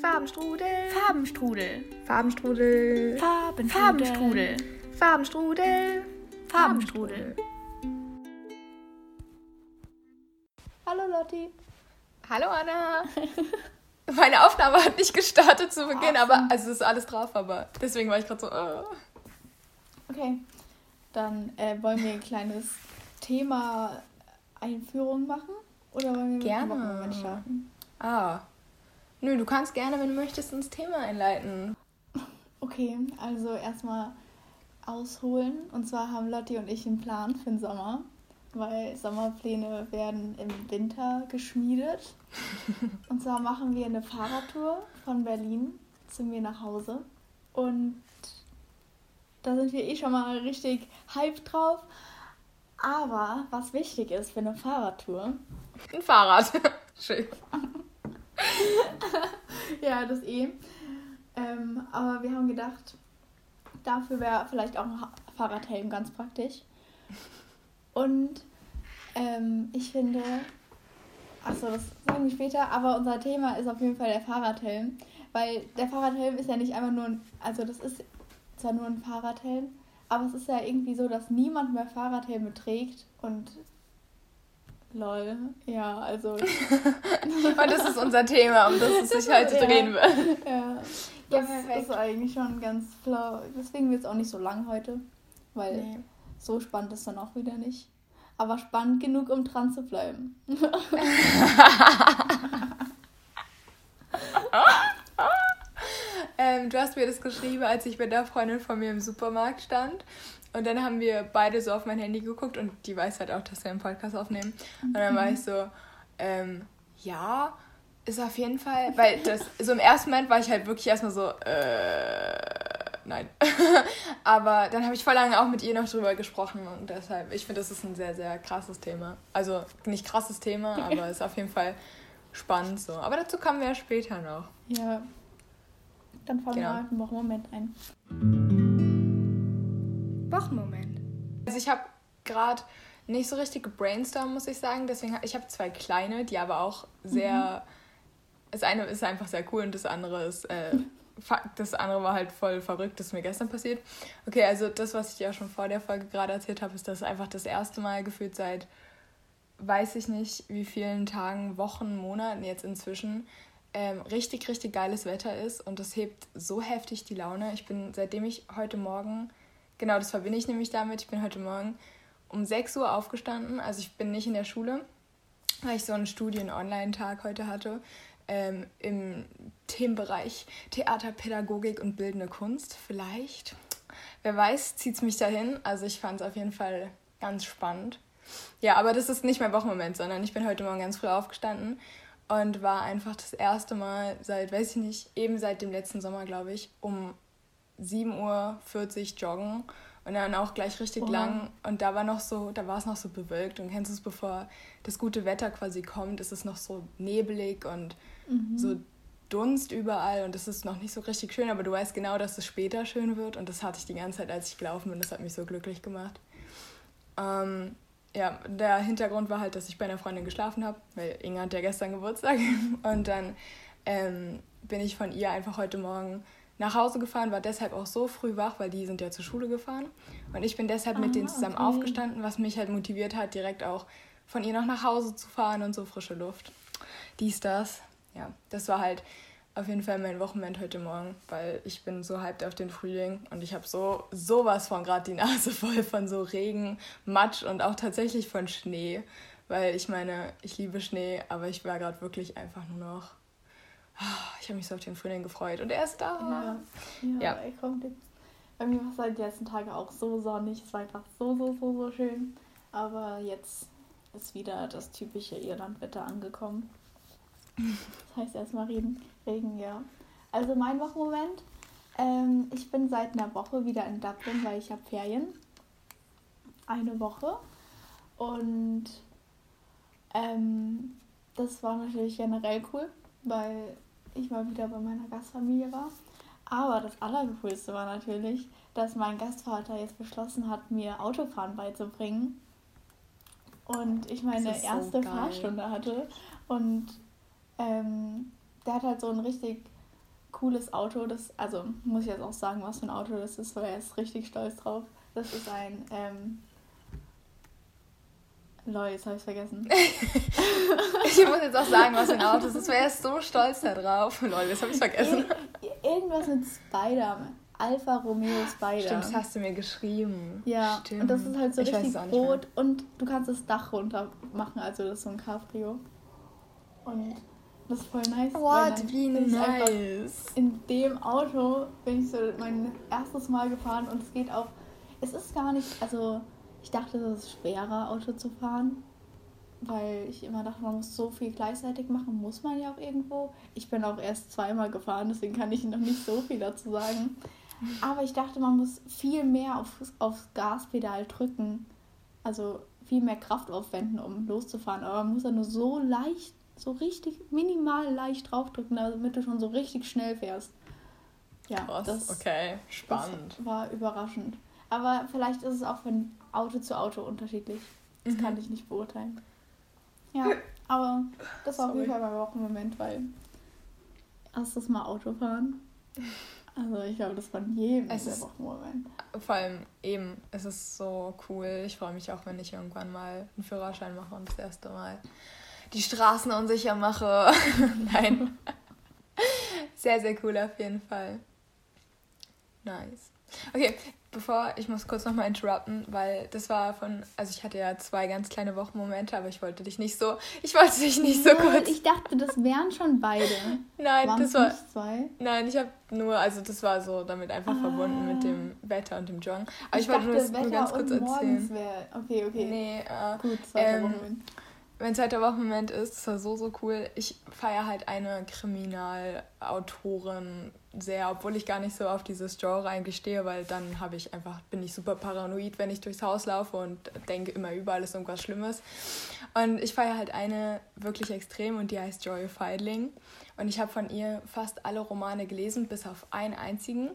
Farbenstrudel. Farbenstrudel. Farbenstrudel. Farben Farbenstrudel. Farbenstrudel. Farbenstrudel. Hallo Lotti. Hallo Anna. Meine Aufnahme hat nicht gestartet zu Beginn, aber also es ist alles drauf, aber deswegen war ich gerade so. äh. Okay, dann äh, wollen wir ein kleines Thema Einführung machen? Oder wollen wir mit dem Gerne. Wochenmoment starten? Ah. Nö, du kannst gerne, wenn du möchtest, ins Thema einleiten. Okay, also erstmal ausholen. Und zwar haben Lotti und ich einen Plan für den Sommer, weil Sommerpläne werden im Winter geschmiedet. Und zwar machen wir eine Fahrradtour von Berlin zu mir nach Hause. Und da sind wir eh schon mal richtig hyped drauf. Aber was wichtig ist für eine Fahrradtour, Ein Fahrrad. Schön. Ja, das eh. Ähm, aber wir haben gedacht, dafür wäre vielleicht auch ein Fahrradhelm ganz praktisch. Und ähm, ich finde, achso, das sagen wir später, aber unser Thema ist auf jeden Fall der Fahrradhelm. Weil der Fahrradhelm ist ja nicht einfach nur ein, also das ist zwar nur ein Fahrradhelm, aber es ist ja irgendwie so, dass niemand mehr Fahrradhelme trägt und lol, ja, also Und das ist unser Thema, um das es sich heute Ja. drehen wird. Ja, Ja, das perfekt. ist eigentlich schon ganz flau. Deswegen wird es auch nicht so lang heute, weil Nee. so spannend ist dann auch wieder nicht. Aber spannend genug, um dran zu bleiben. Ähm, du hast mir das geschrieben, als ich mit der Freundin von mir im Supermarkt stand. Und dann haben wir beide so auf mein Handy geguckt und die weiß halt auch, dass wir einen Podcast aufnehmen. Und dann war ich so, ähm, ja, ist auf jeden Fall, weil das, so im ersten Moment war ich halt wirklich erstmal so, äh, nein. Aber dann habe ich voll lange auch mit ihr noch drüber gesprochen und deshalb, ich finde, das ist ein sehr, sehr krasses Thema. Also nicht krasses Thema, aber ist auf jeden Fall spannend so. Aber dazu kommen wir ja später noch. Ja. Dann fangen Genau. wir halt einen Wochenmoment ein. Wochenmoment. Also ich habe gerade nicht so richtig gebrainstormt, muss ich sagen. Deswegen ich habe zwei kleine, die aber auch sehr. Das eine ist einfach sehr cool und das andere ist. Äh, fuck, das andere war halt voll verrückt, das ist mir gestern passiert. Okay, also das, was ich dir auch schon vor der Folge gerade erzählt habe, ist, dass einfach das erste Mal gefühlt seit weiß ich nicht, wie vielen Tagen, Wochen, Monaten jetzt inzwischen ähm, richtig, richtig geiles Wetter ist und das hebt so heftig die Laune. Ich bin, seitdem ich heute Morgen, genau das verbinde ich nämlich damit, ich bin heute Morgen um 6 Uhr aufgestanden, also ich bin nicht in der Schule, weil ich so einen Studien-Online-Tag heute hatte ähm, im Themenbereich Theater, Pädagogik und bildende Kunst. Vielleicht, wer weiß, zieht es mich dahin. Also ich fand es auf jeden Fall ganz spannend. Ja, aber das ist nicht mein Wochenmoment, sondern ich bin heute Morgen ganz früh aufgestanden und war einfach das erste Mal seit, weiß ich nicht, eben seit dem letzten Sommer, glaube ich, um 7.40 Uhr joggen und dann auch gleich richtig Oha. lang. Und da war noch so, da war es noch so bewölkt und kennst du es, bevor das gute Wetter quasi kommt, ist es noch so nebelig und so Dunst überall und es ist noch nicht so richtig schön, aber du weißt genau, dass es später schön wird und das hatte ich die ganze Zeit, als ich gelaufen bin. Das hat mich so glücklich gemacht. Ähm, ja, der Hintergrund war halt, dass ich bei einer Freundin geschlafen habe, weil Inga hat ja gestern Geburtstag. Und dann ähm, bin ich von ihr einfach heute Morgen nach Hause gefahren, war deshalb auch so früh wach, weil die sind ja zur Schule gefahren. Und ich bin deshalb mit Ah, denen zusammen okay. aufgestanden, was mich halt motiviert hat, direkt auch von ihr noch nach Hause zu fahren und so frische Luft. Dies, das. Ja, das war halt auf jeden Fall mein Wochenende heute Morgen, weil ich bin so hyped auf den Frühling und ich habe so sowas von gerade die Nase voll von so Regen, Matsch und auch tatsächlich von Schnee, weil ich meine, ich liebe Schnee, aber ich war gerade wirklich einfach nur noch Ah, ich habe mich so auf den Frühling gefreut und er ist da. Ja, ja, Ja. ey, kommt jetzt. Bei mir war es halt die letzten Tage auch so sonnig. Es war einfach so, so, so, so schön. Aber jetzt ist wieder das typische Irlandwetter angekommen. Das heißt erstmal Regen, Regen, ja. Also mein Wochenmoment. Ähm, ich bin seit einer Woche wieder in Dublin, weil ich habe Ferien. Eine Woche. Und ähm, das war natürlich generell cool, weil ich mal wieder bei meiner Gastfamilie war. Aber das Allercoolste war natürlich, dass mein Gastvater jetzt beschlossen hat, mir Autofahren beizubringen. Und ich meine so erste geil. Fahrstunde hatte. Und ähm, der hat halt so einen richtig cooles Auto. Das, also muss ich jetzt auch sagen, was für ein Auto das ist, weil er ist richtig stolz drauf. Das ist ein, ähm, Leute, jetzt habe ich vergessen. ich muss jetzt auch sagen, was für ein Auto ist, er ist so stolz da drauf. Leute, jetzt habe ich vergessen. Ir irgendwas mit Spider. Alfa Romeo Spider. Stimmt, das hast du mir geschrieben. Ja, Stimmt. und das ist halt so Ich richtig rot und du kannst das Dach runter machen, also das ist so ein Cabrio. Und das ist voll nice. What? Wie ich nice. In dem Auto bin ich so mein erstes Mal gefahren und es geht auch. Es ist gar nicht, also ich dachte, es ist schwerer, Auto zu fahren. Weil ich immer dachte, man muss so viel gleichzeitig machen, muss man ja auch irgendwo. Ich bin auch erst zweimal gefahren, deswegen kann ich noch nicht so viel dazu sagen. Aber ich dachte, man muss viel mehr auf, aufs Gaspedal drücken. Also viel mehr Kraft aufwenden, um loszufahren. Aber man muss ja nur so leicht, so richtig minimal leicht draufdrücken, damit du schon so richtig schnell fährst. Ja, Krass, das, okay, spannend. das war überraschend. Aber vielleicht ist es auch von Auto zu Auto unterschiedlich. Das Mhm. kann ich nicht beurteilen. Ja, aber das war auf jeden. Fall mein Wochenmoment, weil erstes Mal Autofahren. Also ich glaube, das war jedem Es ist- Wochenmoment. Vor allem eben, es ist so cool. Ich freue mich auch, wenn ich irgendwann mal einen Führerschein mache und das erste Mal die Straßen unsicher mache. Nein. Sehr, sehr cool auf jeden Fall. Nice. Okay, bevor, ich muss kurz nochmal interrupten, weil das war von, also ich hatte ja zwei ganz kleine Wochenmomente, aber ich wollte dich nicht so, ich wollte dich nicht so kurz. Ich dachte, das wären schon beide. Nein, Waren das war, nicht zwei? nein, ich habe nur, also das war so damit einfach Ah. verbunden mit dem Wetter und dem Joggen. Aber ich, ich wollte nur, das Wetter nur ganz kurz erzählen. Okay, okay. Nee, äh, Gut, zweiter Ähm, Wochenmoment. Mein zweiter Wochenmoment ist, das war so, so cool. Ich feiere halt eine Kriminalautorin sehr, obwohl ich gar nicht so auf dieses Genre eigentlich stehe, weil dann habe ich einfach, bin ich super paranoid, wenn ich durchs Haus laufe und denke immer überall ist irgendwas Schlimmes. Und ich feiere halt eine wirklich extrem und die heißt Joy Feidling. Und ich habe von ihr fast alle Romane gelesen, bis auf einen einzigen.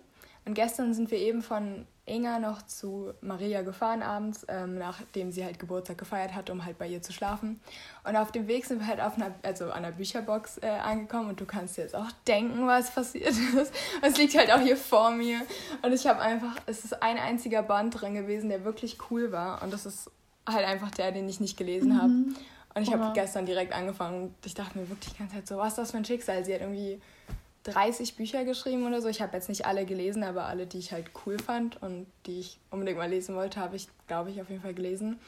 Und gestern sind wir eben von Inga noch zu Maria gefahren abends, ähm, nachdem sie halt Geburtstag gefeiert hat, um halt bei ihr zu schlafen. Und auf dem Weg sind wir halt auf einer, also an der Bücherbox äh, angekommen und du kannst dir jetzt auch denken, was passiert ist. Es liegt halt auch hier vor mir. Und ich habe einfach, es ist ein einziger Band drin gewesen, der wirklich cool war. Und das ist halt einfach der, den ich nicht gelesen habe. Mhm. Und ich habe gestern direkt angefangen und ich dachte mir wirklich die ganze Zeit so, was ist das für ein Schicksal? Sie hat irgendwie 30 Bücher geschrieben oder so. Ich habe jetzt nicht alle gelesen, aber alle, die ich halt cool fand und die ich unbedingt mal lesen wollte, habe ich, glaube ich, auf jeden Fall gelesen.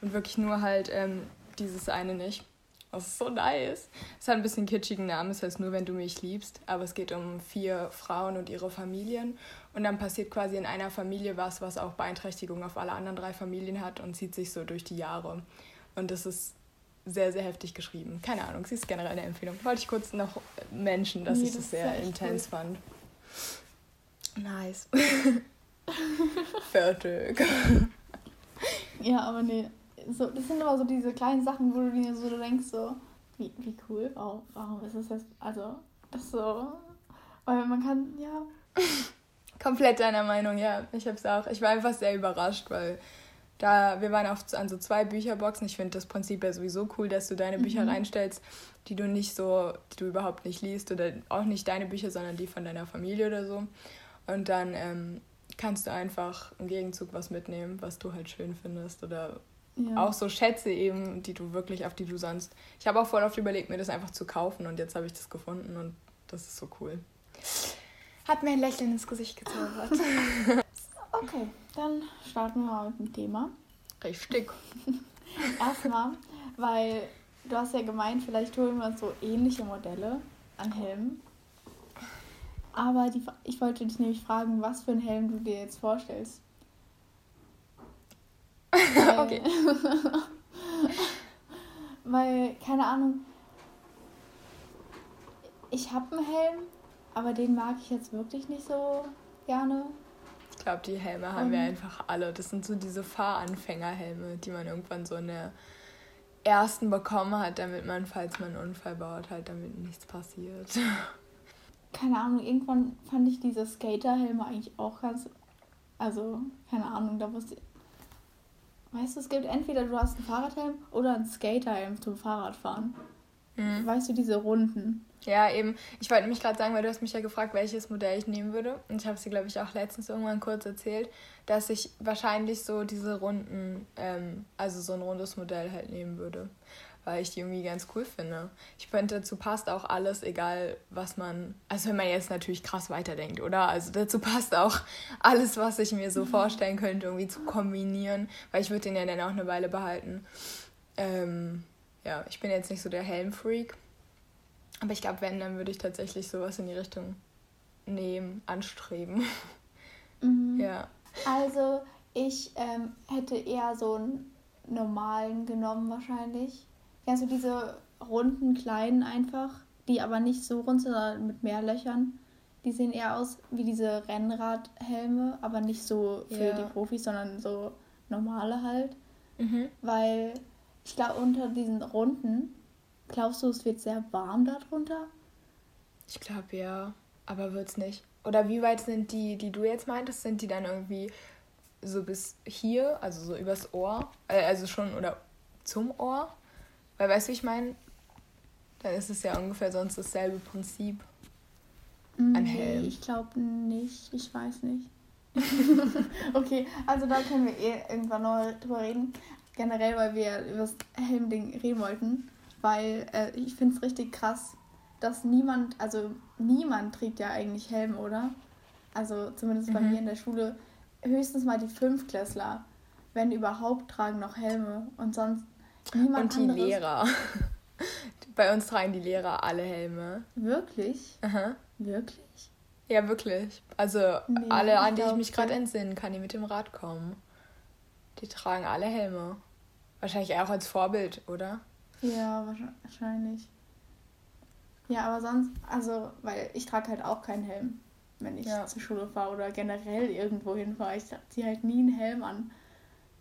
Und wirklich nur halt ähm, dieses eine nicht. Das ist so nice. Es hat ein bisschen kitschigen Namen, es heißt nur, wenn du mich liebst. Aber es geht um vier Frauen und ihre Familien. Und dann passiert quasi in einer Familie was, was auch Beeinträchtigungen auf alle anderen drei Familien hat und zieht sich so durch die Jahre. Und das ist sehr, sehr heftig geschrieben. Keine Ahnung, sie ist generell eine Empfehlung. Wollte ich kurz noch menschen, dass Nee, ich das das sehr intens fand. Nice. Fertig. Ja, aber nee. So, das sind aber so diese kleinen Sachen, wo du dir so denkst, so, wie, wie cool, warum, warum ist das jetzt, also, das so, weil man kann, ja, Komplett deiner Meinung, ja. Ich hab's auch. Ich war einfach sehr überrascht, weil da wir waren auf, an so zwei Bücherboxen. Ich finde das Prinzip ja sowieso cool, dass du deine Bücher Mhm. reinstellst, die du nicht so, die du überhaupt nicht liest oder auch nicht deine Bücher, sondern die von deiner Familie oder so. Und dann ähm, kannst du einfach im Gegenzug was mitnehmen, was du halt schön findest oder ja. auch so Schätze eben, die du wirklich, auf die du sonst. Ich habe auch voll oft überlegt, mir das einfach zu kaufen und jetzt habe ich das gefunden und das ist so cool. Hat mir ein Lächeln ins Gesicht gezaubert. Okay, dann starten wir mal mit dem Thema. Richtig. Erstmal, weil du hast ja gemeint, vielleicht holen wir uns so ähnliche Modelle an Helmen. Aber die, ich wollte dich nämlich fragen, was für einen Helm du dir jetzt vorstellst. Weil, Okay. weil, keine Ahnung, ich habe einen Helm, aber den mag ich jetzt wirklich nicht so gerne. Ich glaube, die Helme haben wir Und- einfach alle. Das sind so diese Fahranfängerhelme, die man irgendwann so in der ersten bekommen hat, damit man, falls man einen Unfall baut, halt damit nichts passiert. keine Ahnung, irgendwann fand ich diese Skaterhelme eigentlich auch ganz. Also, keine Ahnung, da wusste ich. Weißt du, es gibt entweder du hast einen Fahrradhelm oder einen Skaterhelm zum Fahrradfahren. Mhm. Weißt du, diese Runden? Ja, eben. Ich wollte nämlich gerade sagen, weil du hast mich ja gefragt, welches Modell ich nehmen würde. Und ich habe es dir, glaube ich, auch letztens irgendwann kurz erzählt, dass ich wahrscheinlich so diese Runden, ähm, also so ein rundes Modell halt nehmen würde. Weil ich die irgendwie ganz cool finde. Ich finde, dazu passt auch alles, egal was man. Also, wenn man jetzt natürlich krass weiterdenkt, oder? Also, dazu passt auch alles, was ich mir so vorstellen könnte, irgendwie zu kombinieren. Weil ich würde den ja dann auch eine Weile behalten. Ähm, ja, ich bin jetzt nicht so der Helmfreak. Aber ich glaube, wenn, dann würde ich tatsächlich sowas in die Richtung nehmen, anstreben. Mhm. Ja. Also, ich ähm, hätte eher so einen normalen genommen wahrscheinlich. Kennst du diese runden, kleinen einfach, die aber nicht so rund sind, sondern mit mehr Löchern? Die sehen eher aus wie diese Rennradhelme, aber nicht so für ja. die Profis, sondern so normale halt. Mhm. Weil ich glaube, unter diesen runden Glaubst du, es wird sehr warm darunter? Ich glaube ja, aber wird's nicht. Oder wie weit sind die, die du jetzt meintest, sind die dann irgendwie so bis hier, also so übers Ohr, äh, also schon oder zum Ohr? Weil weißt du, wie ich meine? Dann ist es ja ungefähr sonst dasselbe Prinzip. Ein Helm. Nee, ich glaube nicht. Ich weiß nicht. okay, also da können wir eh irgendwann noch drüber reden. Generell, weil wir über das Helmding reden wollten weil äh, ich finde es richtig krass, dass niemand, also niemand trägt ja eigentlich Helm, oder? Also zumindest bei mhm. mir in der Schule, höchstens mal die Fünftklässler, wenn überhaupt, tragen noch Helme und sonst niemand Und die anderes. Lehrer. bei uns tragen die Lehrer alle Helme. Wirklich? Aha. Wirklich? Ja, wirklich. Also nee, alle, an die ich mich gerade entsinnen kann, die mit dem Rad kommen. Die tragen alle Helme. Wahrscheinlich auch als Vorbild, oder? Ja, wahrscheinlich. Ja, aber sonst, also, weil ich trage halt auch keinen Helm, wenn ich ja. zur Schule fahre oder generell irgendwo hinfahre. Ich ziehe halt nie einen Helm an,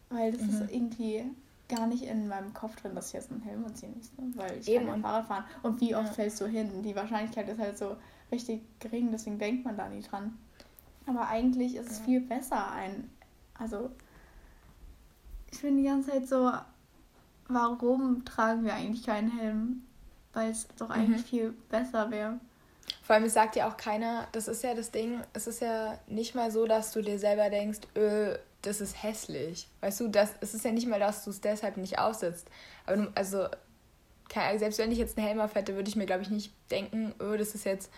weil das mhm. ist irgendwie gar nicht in meinem Kopf drin, dass ich jetzt einen Helm anziehen muss, ne? weil ich Eben. kann ja Fahrrad fahren. Und wie oft ja. fällst du hin? Die Wahrscheinlichkeit ist halt so richtig gering, deswegen denkt man da nie dran. Aber eigentlich ist es viel besser ein, also ich bin die ganze Zeit so, warum tragen wir eigentlich keinen Helm? Weil es doch eigentlich mhm. viel besser wäre. Vor allem, es sagt ja auch keiner, das ist ja das Ding, es ist ja nicht mal so, dass du dir selber denkst, öh, das ist hässlich. Weißt du, das, es ist ja nicht mal, dass du es deshalb nicht aussetzt. Aber du, also, selbst wenn ich jetzt einen Helm auf hätte, würde ich mir, glaube ich, nicht denken, öh, das ist jetzt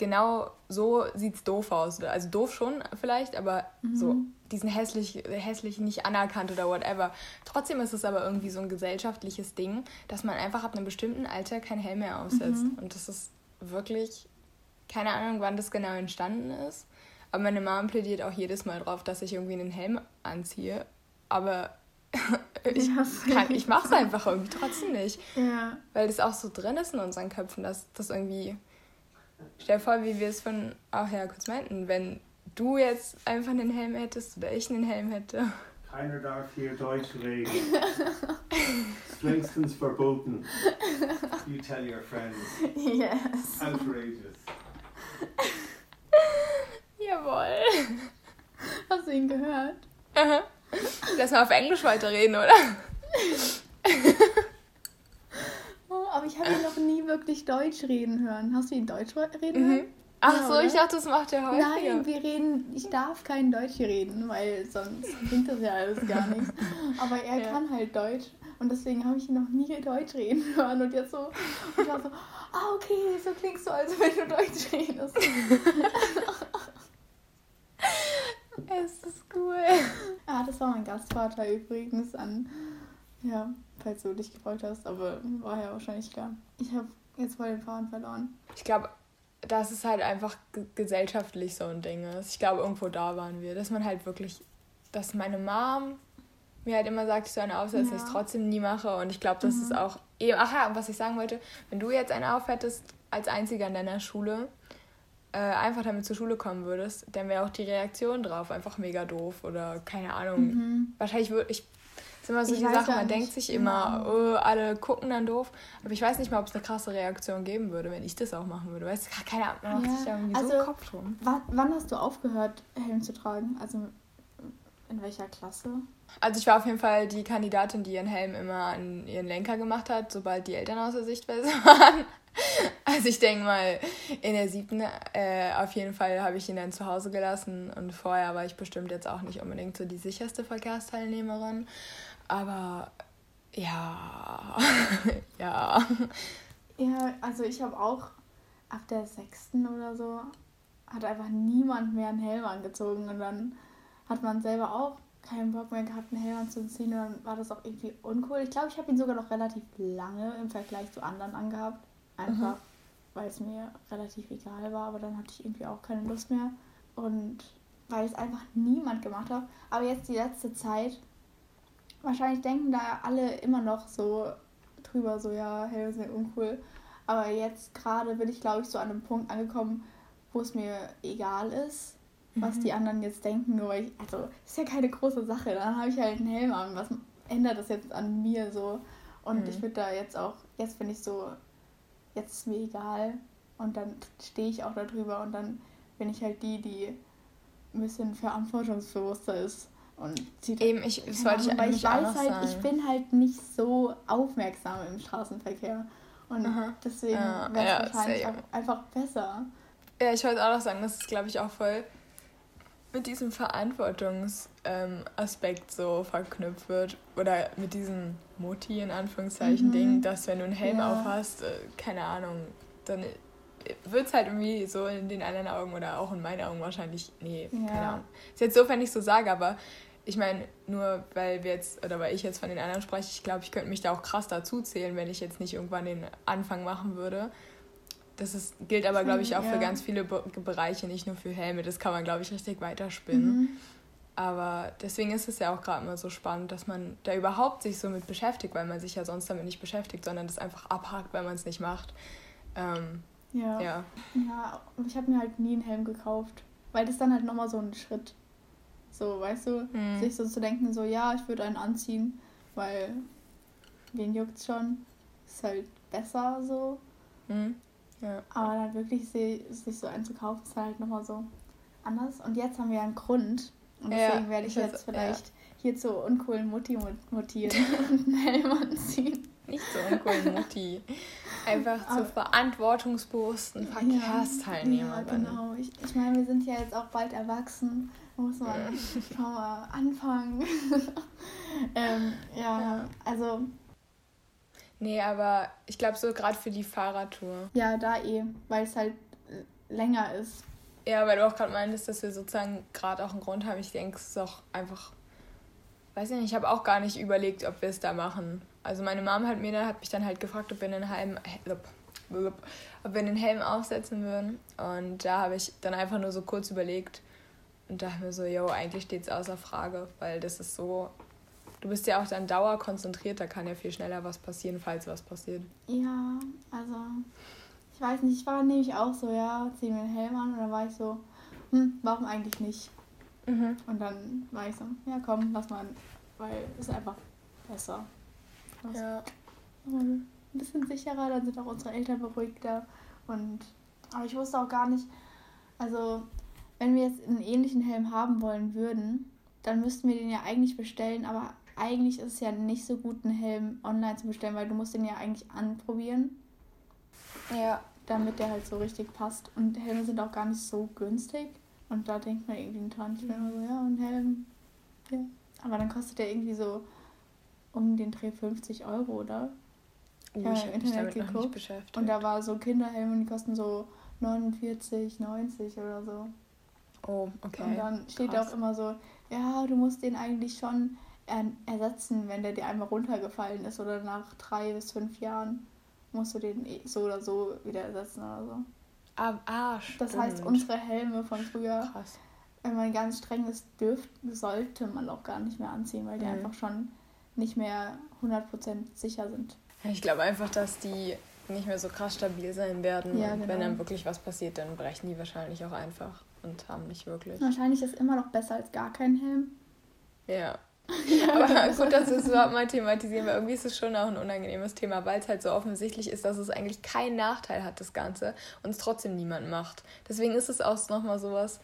genau so sieht es doof aus. Also doof schon vielleicht, aber mhm. so diesen hässlich, hässlich nicht anerkannt oder whatever. Trotzdem ist es aber irgendwie so ein gesellschaftliches Ding, dass man einfach ab einem bestimmten Alter kein Helm mehr aufsetzt. Mhm. Und das ist wirklich, keine Ahnung, wann das genau entstanden ist. Aber meine Mom plädiert auch jedes Mal drauf, dass ich irgendwie einen Helm anziehe. Aber ich, ja, ich mache es einfach irgendwie trotzdem nicht. Ja. Weil das auch so drin ist in unseren Köpfen, dass das irgendwie Stell dir vor, wie wir es von auch ja kurz meinten, wenn du jetzt einfach einen Helm hättest oder ich einen Helm hätte. Keiner darf hier Deutsch reden. Strengstens verboten. You tell your friends. Yes. Outrageous. Jawohl. Hast du ihn gehört? Aha. Lass mal auf Englisch weiterreden, oder? aber ich habe ihn noch nie wirklich Deutsch reden hören. Hast du ihn Deutsch reden hören? Mhm. Ach ja, so, oder? ich dachte, das macht er heute. Nein, wir reden, ich darf kein Deutsch reden, weil sonst klingt das ja alles gar nicht. Aber er ja. kann halt Deutsch und deswegen habe ich ihn noch nie Deutsch reden hören und jetzt so, und ich war so, ah okay, so klingst du also, wenn du Deutsch redest. es ist cool. Ah, das war mein Gastvater übrigens an, ja, falls du dich gefreut hast, aber war ja wahrscheinlich klar. Ich habe jetzt voll den Faden verloren. Ich glaube, dass es halt einfach gesellschaftlich so ein Ding ist. Ich glaube, irgendwo da waren wir, dass man halt wirklich, dass meine Mom mir halt immer sagt, ich soll eine aufsetzen, ja. ich trotzdem nie mache. Und ich glaube, das mhm. ist auch eben, ach ja, was ich sagen wollte, wenn du jetzt eine aufhättest als einziger in deiner Schule, äh, einfach damit zur Schule kommen würdest, dann wäre auch die Reaktion drauf einfach mega doof oder keine Ahnung. Mhm. Wahrscheinlich würde ich ist immer so ich die Sache, man denkt sich immer, oh, alle gucken dann doof. Aber ich weiß nicht mal, ob es eine krasse Reaktion geben würde, wenn ich das auch machen würde. Weißt du, keine Ahnung, man macht sich irgendwie also, so Kopf drum. Wann, wann hast du aufgehört, Helm zu tragen? Also in welcher Klasse? Also ich war auf jeden Fall die Kandidatin, die ihren Helm immer an ihren Lenker gemacht hat, sobald die Eltern aus der Sichtweise waren. Also ich denke mal, in der siebten äh, auf jeden Fall habe ich ihn dann zu Hause gelassen und vorher war ich bestimmt jetzt auch nicht unbedingt so die sicherste Verkehrsteilnehmerin. Aber ja, ja. Ja, also ich habe auch ab der sechsten oder so hat einfach niemand mehr einen Helm angezogen und dann hat man selber auch keinen Bock mehr gehabt, einen Helm anzuziehen und dann war das auch irgendwie uncool. Ich glaube, ich habe ihn sogar noch relativ lange im Vergleich zu anderen angehabt. Einfach, mhm. weil es mir relativ egal war, aber dann hatte ich irgendwie auch keine Lust mehr. Und weil es einfach niemand gemacht hat. Aber jetzt die letzte Zeit, wahrscheinlich denken da alle immer noch so drüber, so ja, Helme sind uncool. Aber jetzt gerade bin ich, glaube ich, so an einem Punkt angekommen, wo es mir egal ist, was mhm. die anderen jetzt denken. Nur ich, also ist ja keine große Sache. Dann habe ich halt einen Helm an. Was ändert das jetzt an mir so? Und mhm. ich würde da jetzt auch, jetzt bin ich so, jetzt ist mir egal. Und dann stehe ich auch darüber und dann bin ich halt die, die ein bisschen verantwortungsbewusster ist. Und zieht Eben, ich, das wollte ich ich weiß halt, sagen. ich bin halt nicht so aufmerksam im Straßenverkehr. Und Aha. deswegen ja, wäre es ja, wahrscheinlich auch einfach besser. Ja, ich wollte auch noch sagen, dass es, glaube ich, auch voll mit diesem Verantwortungsaspekt ähm, so verknüpft wird. Oder mit diesem Moti in Anführungszeichen mhm. Ding, dass wenn du einen Helm ja. aufhast, äh, keine Ahnung, dann wird es halt irgendwie so in den anderen Augen oder auch in meinen Augen wahrscheinlich, nee, ja. keine Ahnung. Ist jetzt so, wenn ich so sage, aber ich meine, nur weil wir jetzt, oder weil ich jetzt von den anderen spreche, ich glaube, ich könnte mich da auch krass dazu zählen, wenn ich jetzt nicht irgendwann den Anfang machen würde. Das ist, gilt aber, glaube ich, auch ja. für ganz viele Be Bereiche, nicht nur für Helme. Das kann man, glaube ich, richtig weiterspinnen. Mhm. Aber deswegen ist es ja auch gerade immer so spannend, dass man da überhaupt sich so mit beschäftigt, weil man sich ja sonst damit nicht beschäftigt, sondern das einfach abhakt, weil man es nicht macht. Ähm, ja. ja. Ja, ich habe mir halt nie einen Helm gekauft, weil das dann halt nochmal so ein Schritt. So, weißt du, mhm. sich so zu denken, so, ja, ich würde einen anziehen, weil wen juckt's schon? Ist halt besser so. Mhm. Ja. Aber dann wirklich sich so einen zu kaufen, ist halt nochmal so anders. Und jetzt haben wir einen Grund. Und deswegen ja, werde ich jetzt vielleicht ja. hier zu uncoolen Mutti mutieren und einen Helm anziehen. Nicht zu uncoolen Mutti. Einfach zu verantwortungsbewussten Verkehrsteilnehmerin. Ja, genau. Ich, ich meine, wir sind ja jetzt auch bald erwachsen. Muss man schon mal anfangen. ähm, ja, ja, also Nee, aber ich glaube so gerade für die Fahrradtour. Ja, da eh, weil es halt äh, länger ist. Ja, weil du auch gerade meintest, dass wir sozusagen gerade auch einen Grund haben. Ich denke, es ist auch einfach, weiß ich nicht, ich habe auch gar nicht überlegt, ob wir es da machen. Also meine Mom hat mir dann, hat mich dann halt gefragt, ob wir einen Helm, ob wir einen Helm aufsetzen würden. Und da habe ich dann einfach nur so kurz überlegt und dachte mir so, yo, eigentlich steht es außer Frage, weil das ist so du bist ja auch dann dauerkonzentriert, da kann ja viel schneller was passieren, falls was passiert. Ja, also ich weiß nicht, ich war nämlich auch so, ja, zieh mir den Helm an und dann war ich so, hm, warum eigentlich nicht? Mhm. Und dann war ich so, ja komm, lass mal, weil es ist einfach besser. Was? Ja. ein bisschen sicherer, dann sind auch unsere Eltern beruhigter und aber ich wusste auch gar nicht, also wenn wir jetzt einen ähnlichen Helm haben wollen würden, dann müssten wir den ja eigentlich bestellen, aber eigentlich ist es ja nicht so gut, einen Helm online zu bestellen, weil du musst den ja eigentlich anprobieren. Ja. Damit der halt so richtig passt. Und Helme sind auch gar nicht so günstig. Und da denkt man irgendwie dran, ich bin immer so, ja, ein Helm. Ja. Aber dann kostet der irgendwie so um den Dreh 50 Euro, oder? Oh, ja, ich habe im Internet geguckt. Und da war so Kinderhelme und die kosten so 49, 90 oder so. Oh, okay. Und dann steht Krass. auch immer so, ja, du musst den eigentlich schon ersetzen, wenn der dir einmal runtergefallen ist oder nach drei bis fünf Jahren musst du den eh so oder so wieder ersetzen oder so. Ah, ah Das heißt, unsere Helme von früher, Krass. wenn man ganz streng ist, dürft, sollte man auch gar nicht mehr anziehen, weil die mhm. einfach schon nicht mehr 100% sicher sind. Ich glaube einfach, dass die nicht mehr so krass stabil sein werden. Ja, und genau. wenn dann wirklich was passiert, dann brechen die wahrscheinlich auch einfach und haben nicht wirklich. Wahrscheinlich ist immer noch besser als gar kein Helm. Ja, Aber gut, dass wir es überhaupt mal thematisieren, weil irgendwie ist es schon auch ein unangenehmes Thema, weil es halt so offensichtlich ist, dass es eigentlich keinen Nachteil hat, das Ganze, und es trotzdem niemand macht. Deswegen ist es auch nochmal sowas,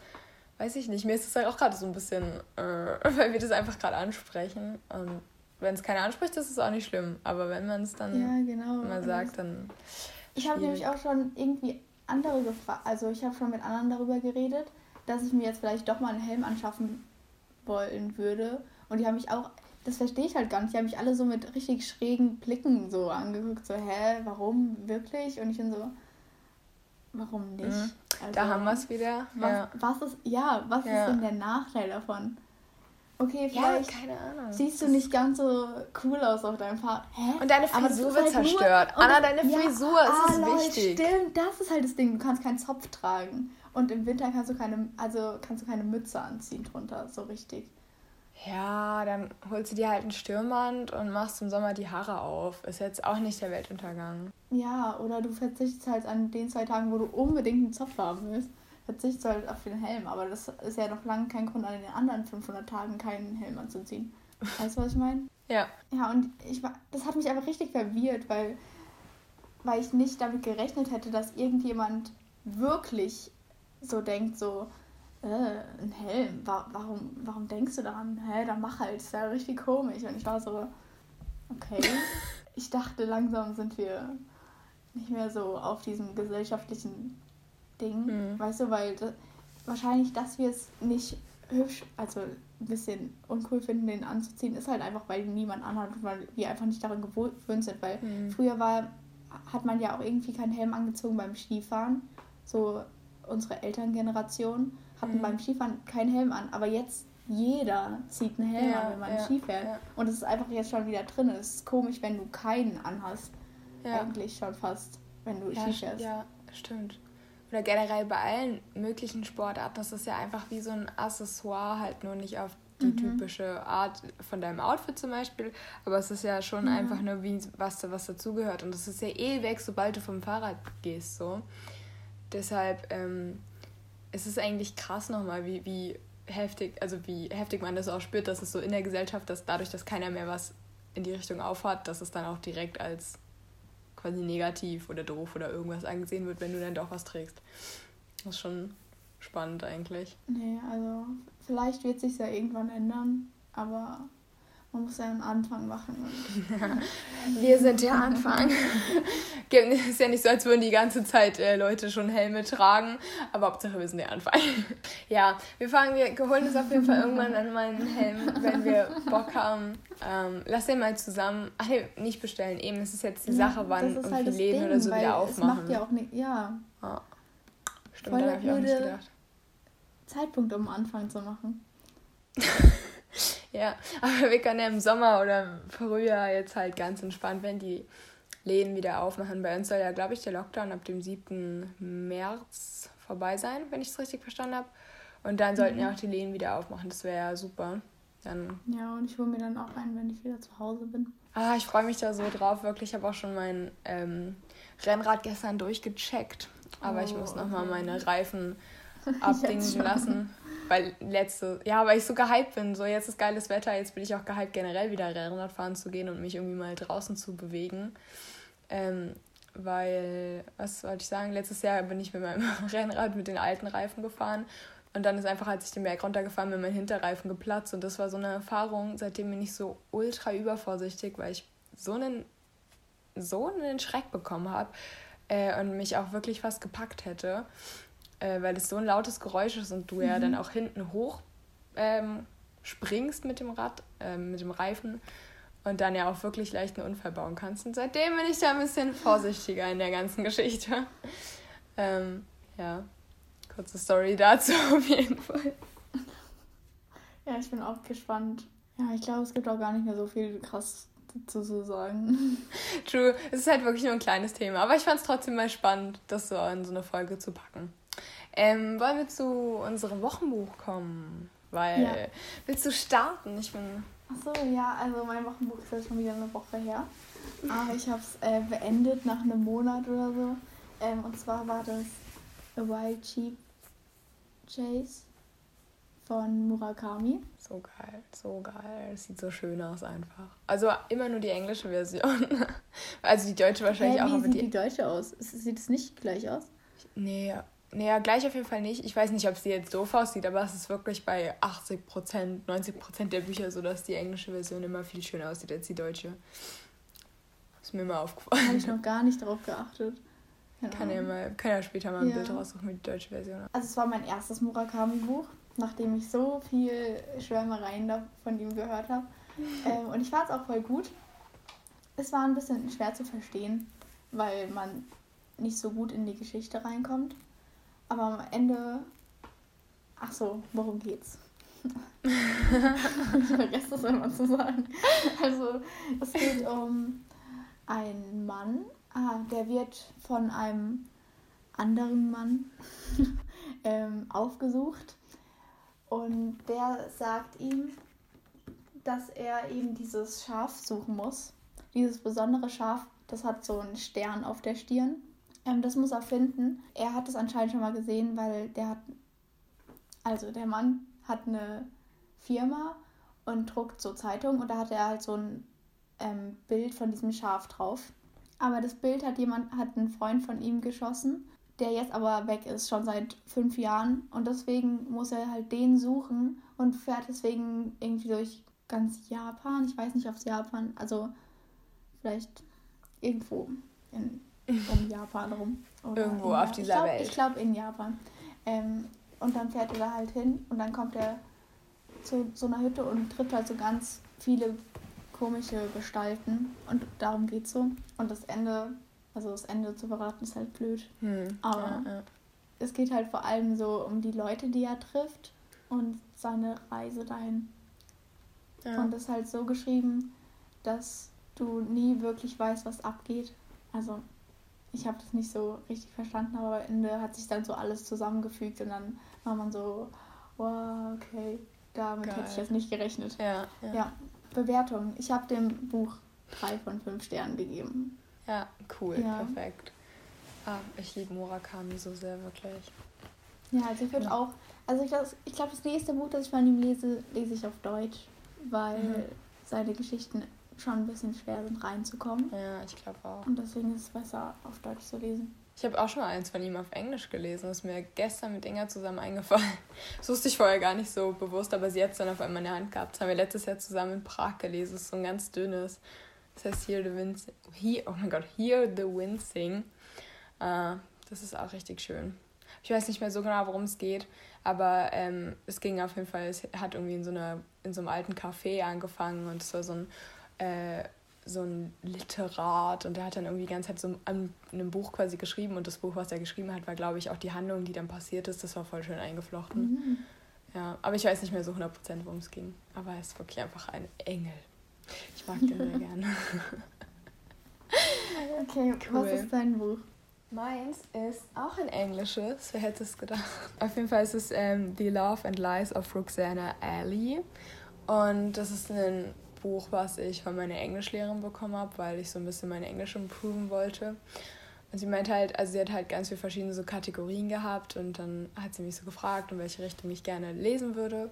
weiß ich nicht, mir ist das halt auch gerade so ein bisschen, äh, weil wir das einfach gerade ansprechen. Und wenn es keiner anspricht, ist es auch nicht schlimm. Aber wenn man es dann ja, genau. mal sagt, dann. Ich habe nämlich auch schon irgendwie andere gefragt. Also ich habe schon mit anderen darüber geredet, dass ich mir jetzt vielleicht doch mal einen Helm anschaffen wollen würde. Und die haben mich auch, das verstehe ich halt gar nicht, die haben mich alle so mit richtig schrägen Blicken so angeguckt. So, hä, warum wirklich? Und ich bin so, warum nicht? Mhm. Also, da haben wir es wieder. Was, ja. was ist, ja, was ja. ist denn der Nachteil davon? Okay, vielleicht ja, keine Ahnung. siehst du nicht ganz so cool aus auf deinem Fahrrad. Hä? Und deine Frisur wird halt zerstört. Anna, deine ja, Frisur ist ah, wichtig. Stimmt, das ist halt das Ding. Du kannst keinen Zopf tragen. Und im Winter kannst du keine, also kannst du keine Mütze anziehen drunter, so richtig. Ja, dann holst du dir halt ein Stürmband und machst im Sommer die Haare auf. Ist jetzt auch nicht der Weltuntergang. Ja, oder du verzichtest halt an den zwei Tagen, wo du unbedingt einen Zopf haben willst verzichtest du halt auf den Helm. Aber das ist ja noch lange kein Grund, an den anderen 500 Tagen keinen Helm anzuziehen. Weißt du, was ich meine? Ja. Ja, und ich war, das hat mich einfach richtig verwirrt, weil, weil ich nicht damit gerechnet hätte, dass irgendjemand wirklich so denkt, so, äh, ein Helm, wa warum, warum denkst du daran? Hä, dann mach halt, ist ja richtig komisch. Und ich war so, okay. ich dachte, langsam sind wir nicht mehr so auf diesem gesellschaftlichen Ding, mhm. weißt du, weil das, wahrscheinlich, dass wir es nicht hübsch, also ein bisschen uncool finden, den anzuziehen, ist halt einfach, weil niemand anhat und weil wir einfach nicht daran gewöhnt sind, weil mhm. früher war, hat man ja auch irgendwie keinen Helm angezogen beim Skifahren, so unsere Elterngeneration hatten mhm. beim Skifahren keinen Helm an, aber jetzt jeder zieht einen Helm ja, an, wenn man ja, Ski fährt. Ja. Und es ist einfach jetzt schon wieder drin. Es ist komisch, wenn du keinen anhast. Ja. Eigentlich schon fast, wenn du Ski fährst. Ja, stimmt oder generell bei allen möglichen Sportarten, das ist ja einfach wie so ein Accessoire, halt nur nicht auf die mhm. typische Art von deinem Outfit zum Beispiel, aber es ist ja schon ja. einfach nur wie was, was dazugehört und das ist ja eh weg, sobald du vom Fahrrad gehst, so. Deshalb ähm, ist es eigentlich krass nochmal, wie, wie heftig, also wie heftig man das auch spürt, dass es so in der Gesellschaft, dass dadurch, dass keiner mehr was in die Richtung aufhat, dass es dann auch direkt als quasi negativ oder doof oder irgendwas angesehen wird, wenn du dann doch was trägst. Das ist schon spannend eigentlich. Nee, also vielleicht wird sich ja irgendwann ändern, aber man muss ja einen Anfang machen. wir sind der Anfang. Es ist ja nicht so, als würden die ganze Zeit äh, Leute schon Helme tragen, aber Hauptsache wir sind der Anfang. ja, wir fangen, wir holen uns auf jeden Fall irgendwann an meinen Helm, wenn wir Bock haben. Ähm, lass den mal zusammen, ach nee, nicht bestellen, eben, es ist jetzt die Sache, wann irgendwie halt Läden Ding, oder so wieder aufmachen. Das macht ja auch nicht, ja. Ah. Stimmt, da habe ich auch nicht gedacht. Zeitpunkt, um Anfang zu machen. Ja, aber wir können ja im Sommer oder Frühjahr jetzt halt ganz entspannt, wenn die Läden wieder aufmachen. Bei uns soll ja, glaube ich, der Lockdown ab dem 7. März vorbei sein, wenn ich es richtig verstanden habe. Und dann sollten mhm. ja auch die Läden wieder aufmachen. Das wäre ja super. Dann ja, und ich hole mir dann auch einen, wenn ich wieder zu Hause bin. Ah, ich freue mich da so drauf. Wirklich, ich habe auch schon mein ähm, Rennrad gestern durchgecheckt. Aber oh, ich muss nochmal okay. meine Reifen abdingen lassen. Weil letzte, ja, weil ich so gehypt bin. So, jetzt ist geiles Wetter, jetzt bin ich auch gehypt, generell wieder Rennrad fahren zu gehen und mich irgendwie mal draußen zu bewegen. Ähm, weil, was wollte ich sagen, letztes Jahr bin ich mit meinem Rennrad mit den alten Reifen gefahren. Und dann ist einfach, als ich den Berg runtergefahren bin, mein Hinterreifen geplatzt. Und das war so eine Erfahrung, seitdem bin ich so ultra übervorsichtig, weil ich so einen, so einen Schreck bekommen habe äh, und mich auch wirklich fast gepackt hätte äh, weil es so ein lautes Geräusch ist und du mhm. ja dann auch hinten hoch ähm, springst mit dem Rad, äh, mit dem Reifen und dann ja auch wirklich leicht einen Unfall bauen kannst. Und seitdem bin ich da ein bisschen vorsichtiger in der ganzen Geschichte. Ähm, ja, kurze Story dazu auf jeden Fall. Ja, ich bin auch gespannt. Ja, ich glaube, es gibt auch gar nicht mehr so viel krass zu so sagen. True, es ist halt wirklich nur ein kleines Thema, aber ich fand es trotzdem mal spannend, das so in so eine Folge zu packen. Ähm, wollen wir zu unserem Wochenbuch kommen? Weil, ja. willst du starten? Ich bin. Achso, ja, also mein Wochenbuch ist jetzt schon wieder eine Woche her. Aber ich habe es äh, beendet nach einem Monat oder so. Ähm, und zwar war das A Wild Cheap Chase von Murakami. So geil, so geil. Das sieht so schön aus einfach. Also immer nur die englische Version. also die deutsche wahrscheinlich hey, auch. Wie sieht die, die deutsche aus? Sieht es nicht gleich aus? Nee, naja, gleich auf jeden Fall nicht. Ich weiß nicht, ob sie jetzt doof aussieht, aber es ist wirklich bei 80 Prozent, 90 Prozent der Bücher so, dass die englische Version immer viel schöner aussieht als die deutsche. Ist mir mal aufgefallen. Habe ich noch gar nicht darauf geachtet. Genau. Kann, ja mal, kann ja später mal ein ja. Bild raussuchen mit der deutschen Version. Also es war mein erstes Murakami-Buch, nachdem ich so viel Schwärmereien von ihm gehört habe. ähm, und ich fand es auch voll gut. Es war ein bisschen schwer zu verstehen, weil man nicht so gut in die Geschichte reinkommt. Aber am Ende. Ach so, worum geht's? ich vergesse das immer zu sagen. Also, es geht um einen Mann, ah, der wird von einem anderen Mann ähm, aufgesucht und der sagt ihm, dass er eben dieses Schaf suchen muss. Dieses besondere Schaf, das hat so einen Stern auf der Stirn ähm, das muss er finden. Er hat es anscheinend schon mal gesehen, weil der hat, also der Mann hat eine Firma und druckt so Zeitungen und da hat er halt so ein ähm, Bild von diesem Schaf drauf. Aber das Bild hat jemand, hat ein Freund von ihm geschossen, der jetzt aber weg ist, schon seit fünf Jahren. Und deswegen muss er halt den suchen und fährt deswegen irgendwie durch ganz Japan. Ich weiß nicht, ob es Japan, also vielleicht irgendwo in um Japan rum. Irgendwo auf dieser ich glaub, Welt. Ich glaube in Japan. Ähm, und dann fährt er da halt hin und dann kommt er zu so einer Hütte und trifft halt so ganz viele komische Gestalten. Und darum geht's so. Und das Ende, also das Ende zu verraten, ist halt blöd. Hm. Aber ja, ja. es geht halt vor allem so um die Leute, die er trifft und seine Reise dahin. Ja. Und das ist halt so geschrieben, dass du nie wirklich weißt, was abgeht. Also ich habe das nicht so richtig verstanden, aber am Ende hat sich dann so alles zusammengefügt und dann war man so, wow, okay, damit Geil. hätte ich jetzt nicht gerechnet. Ja, ja. ja. Bewertung. Ich habe dem Buch drei von fünf Sternen gegeben. Ja, cool, ja. perfekt. Ah, ich liebe Murakami so sehr, wirklich. Ja, also ich würde auch, also ich glaube, ich glaub, das nächste Buch, das ich von ihm lese, lese ich auf Deutsch, weil mhm. seine Geschichten schon ein bisschen schwer sind reinzukommen. Ja, ich glaube auch. Und deswegen ist es besser, auf Deutsch zu lesen. Ich habe auch schon mal eins von ihm auf Englisch gelesen. Das ist mir gestern mit Inga zusammen eingefallen. Das wusste ich vorher gar nicht so bewusst, aber sie hat es dann auf einmal in der Hand gehabt. Das haben wir letztes Jahr zusammen in Prag gelesen. Das ist so ein ganz dünnes. Das heißt Hear the Wind Sing. oh mein Gott, Hear the Wind Sing. Uh, das ist auch richtig schön. Ich weiß nicht mehr so genau, worum es geht, aber ähm, es ging auf jeden Fall, es hat irgendwie in so, einer, in so einem alten Café angefangen und es war so ein äh, so ein Literat und der hat dann irgendwie die ganze Zeit so an einem Buch quasi geschrieben und das Buch, was er geschrieben hat, war, glaube ich, auch die Handlung, die dann passiert ist. Das war voll schön eingeflochten. Mhm. Ja, aber ich weiß nicht mehr so 100%, worum es ging. Aber er ist wirklich einfach ein Engel. Ich mag den sehr gerne. okay, cool. was ist dein Buch? Meins ist auch ein englisches, wer hätte es gedacht. Auf jeden Fall ist es ähm, The Love and Lies of Roxana Alley. Und das ist ein Buch, was ich von meiner Englischlehrerin bekommen habe, weil ich so ein bisschen meine Englisch improven wollte. Und sie meinte halt, also sie hat halt ganz viele verschiedene so Kategorien gehabt und dann hat sie mich so gefragt, in welche Richtung ich gerne lesen würde.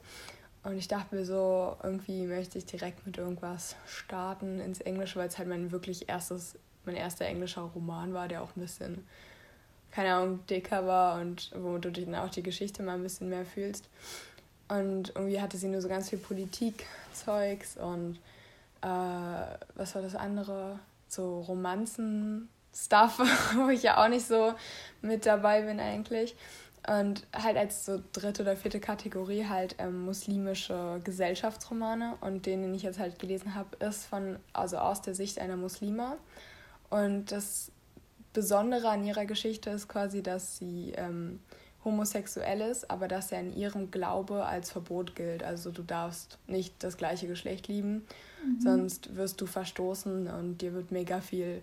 Und ich dachte mir so, irgendwie möchte ich direkt mit irgendwas starten ins Englische, weil es halt mein wirklich erstes, mein erster englischer Roman war, der auch ein bisschen, keine Ahnung, dicker war und wo du dann auch die Geschichte mal ein bisschen mehr fühlst. Und irgendwie hatte sie nur so ganz viel Politik-Zeugs und äh, was war das andere? So Romanzen-Stuff, wo ich ja auch nicht so mit dabei bin eigentlich. Und halt als so dritte oder vierte Kategorie halt ähm, muslimische Gesellschaftsromane. Und den, den ich jetzt halt gelesen habe, ist von, also aus der Sicht einer Muslima. Und das Besondere an ihrer Geschichte ist quasi, dass sie ähm, homosexuell ist, aber dass er in ihrem Glaube als Verbot gilt. Also du darfst nicht das gleiche Geschlecht lieben, mhm. sonst wirst du verstoßen und dir wird mega viel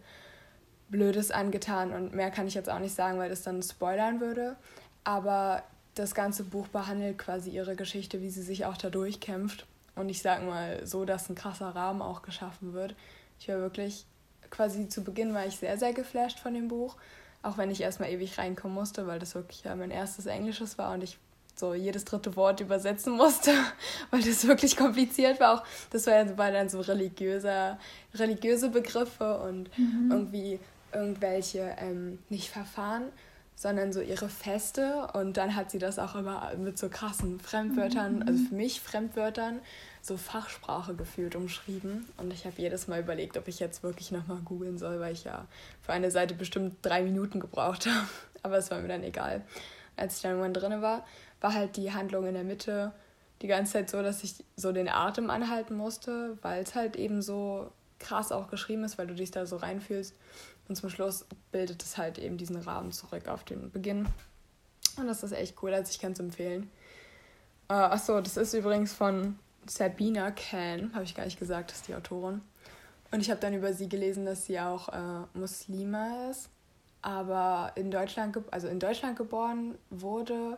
Blödes angetan. Und mehr kann ich jetzt auch nicht sagen, weil das dann spoilern würde. Aber das ganze Buch behandelt quasi ihre Geschichte, wie sie sich auch da durchkämpft. Und ich sage mal so, dass ein krasser Rahmen auch geschaffen wird. Ich war wirklich, quasi zu Beginn war ich sehr, sehr geflasht von dem Buch. Auch wenn ich erstmal ewig reinkommen musste, weil das wirklich ja mein erstes Englisches war und ich so jedes dritte Wort übersetzen musste, weil das wirklich kompliziert war. Auch das war ja war dann so religiöser, religiöse Begriffe und mhm. irgendwie irgendwelche, ähm, nicht Verfahren, sondern so ihre Feste und dann hat sie das auch immer mit so krassen Fremdwörtern, mhm. also für mich Fremdwörtern, so Fachsprache gefühlt umschrieben. Und ich habe jedes Mal überlegt, ob ich jetzt wirklich nochmal googeln soll, weil ich ja für eine Seite bestimmt drei Minuten gebraucht habe. Aber es war mir dann egal. Als ich dann irgendwann drin war, war halt die Handlung in der Mitte die ganze Zeit so, dass ich so den Atem anhalten musste, weil es halt eben so krass auch geschrieben ist, weil du dich da so reinfühlst. Und zum Schluss bildet es halt eben diesen Rahmen zurück auf den Beginn. Und das ist echt cool, also ich kann es empfehlen. Äh, achso, das ist übrigens von Sabina Khan, habe ich gar nicht gesagt, ist die Autorin. Und ich habe dann über sie gelesen, dass sie auch äh, Muslima ist, aber in Deutschland, also in Deutschland geboren wurde,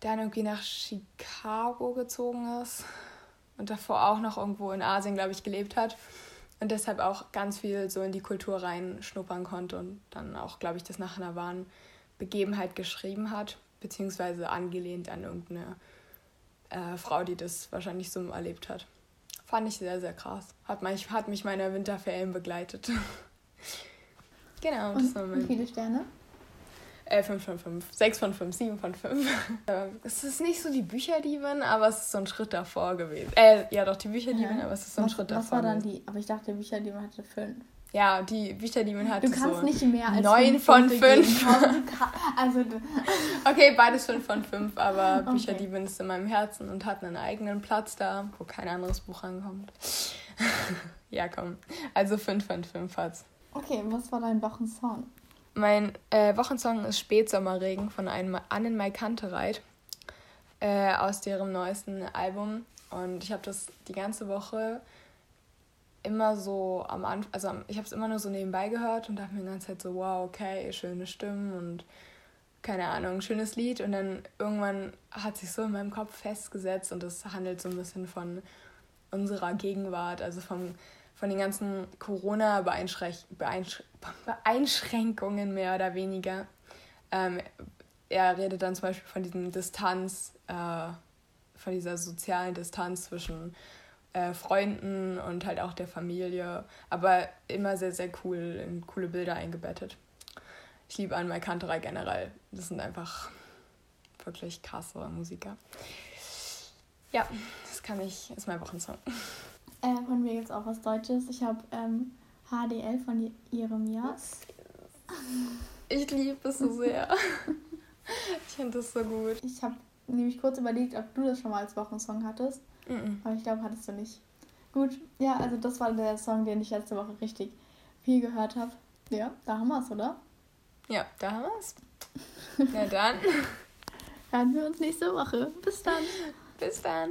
dann irgendwie nach Chicago gezogen ist und davor auch noch irgendwo in Asien, glaube ich, gelebt hat und deshalb auch ganz viel so in die Kultur reinschnuppern konnte und dann auch, glaube ich, das nach einer wahren Begebenheit geschrieben hat, beziehungsweise angelehnt an irgendeine äh, Frau, die das wahrscheinlich so erlebt hat. Fand ich sehr, sehr krass. Hat mich, hat mich meine Winterferien begleitet. genau, das und war mein. Wie viele Sterne? Äh, 5 von 5, 6 von 5, 7 von 5. es ist nicht so die Bücherdiebin, aber es ist so ein Schritt davor gewesen. Äh, ja doch, die Bücherdiebin, ja. aber es ist so ein was, Schritt davor. Was war dann die? Aber ich dachte, Bücherdiebin hatte 5. Ja, die Bücherdiebin hatte Du kannst so nicht mehr als 9 von 5. also, okay, beides 5 von 5, aber okay. Bücherdiebin ist in meinem Herzen und hat einen eigenen Platz da, wo kein anderes Buch rankommt. ja, komm. Also 5 von 5 hat's. Okay, was war dein Wochensong? Mein äh, Wochensong ist Spätsommerregen von einem Annen Mai Kantereit äh, aus deren neuesten Album. Und ich habe das die ganze Woche immer so am Anfang, also ich habe es immer nur so nebenbei gehört und dachte mir die ganze Zeit so, wow, okay, schöne Stimmen und keine Ahnung, schönes Lied. Und dann irgendwann hat sich so in meinem Kopf festgesetzt und es handelt so ein bisschen von unserer Gegenwart, also vom von den ganzen Corona-Beeinschränkungen mehr oder weniger. Ähm, er redet dann zum Beispiel von diesem Distanz, äh, von dieser sozialen Distanz zwischen äh, Freunden und halt auch der Familie, aber immer sehr, sehr cool, in coole Bilder eingebettet. Ich liebe Anmal Kanterei generell. Das sind einfach wirklich krasse Musiker. Ja, das kann ich, ist mein Wochensong. Äh, von mir es auch was Deutsches. Ich habe ähm, HDL von Jeremias. Ich liebe es so sehr. ich finde das so gut. Ich habe nämlich kurz überlegt, ob du das schon mal als Wochensong hattest. -mm. Aber ich glaube, hattest du nicht. Gut, ja, also das war der Song, den ich letzte Woche richtig viel gehört habe. Ja, da haben wir es, oder? Ja, da haben wir es. Na dann. Hören wir uns nächste Woche. Bis dann. Bis dann.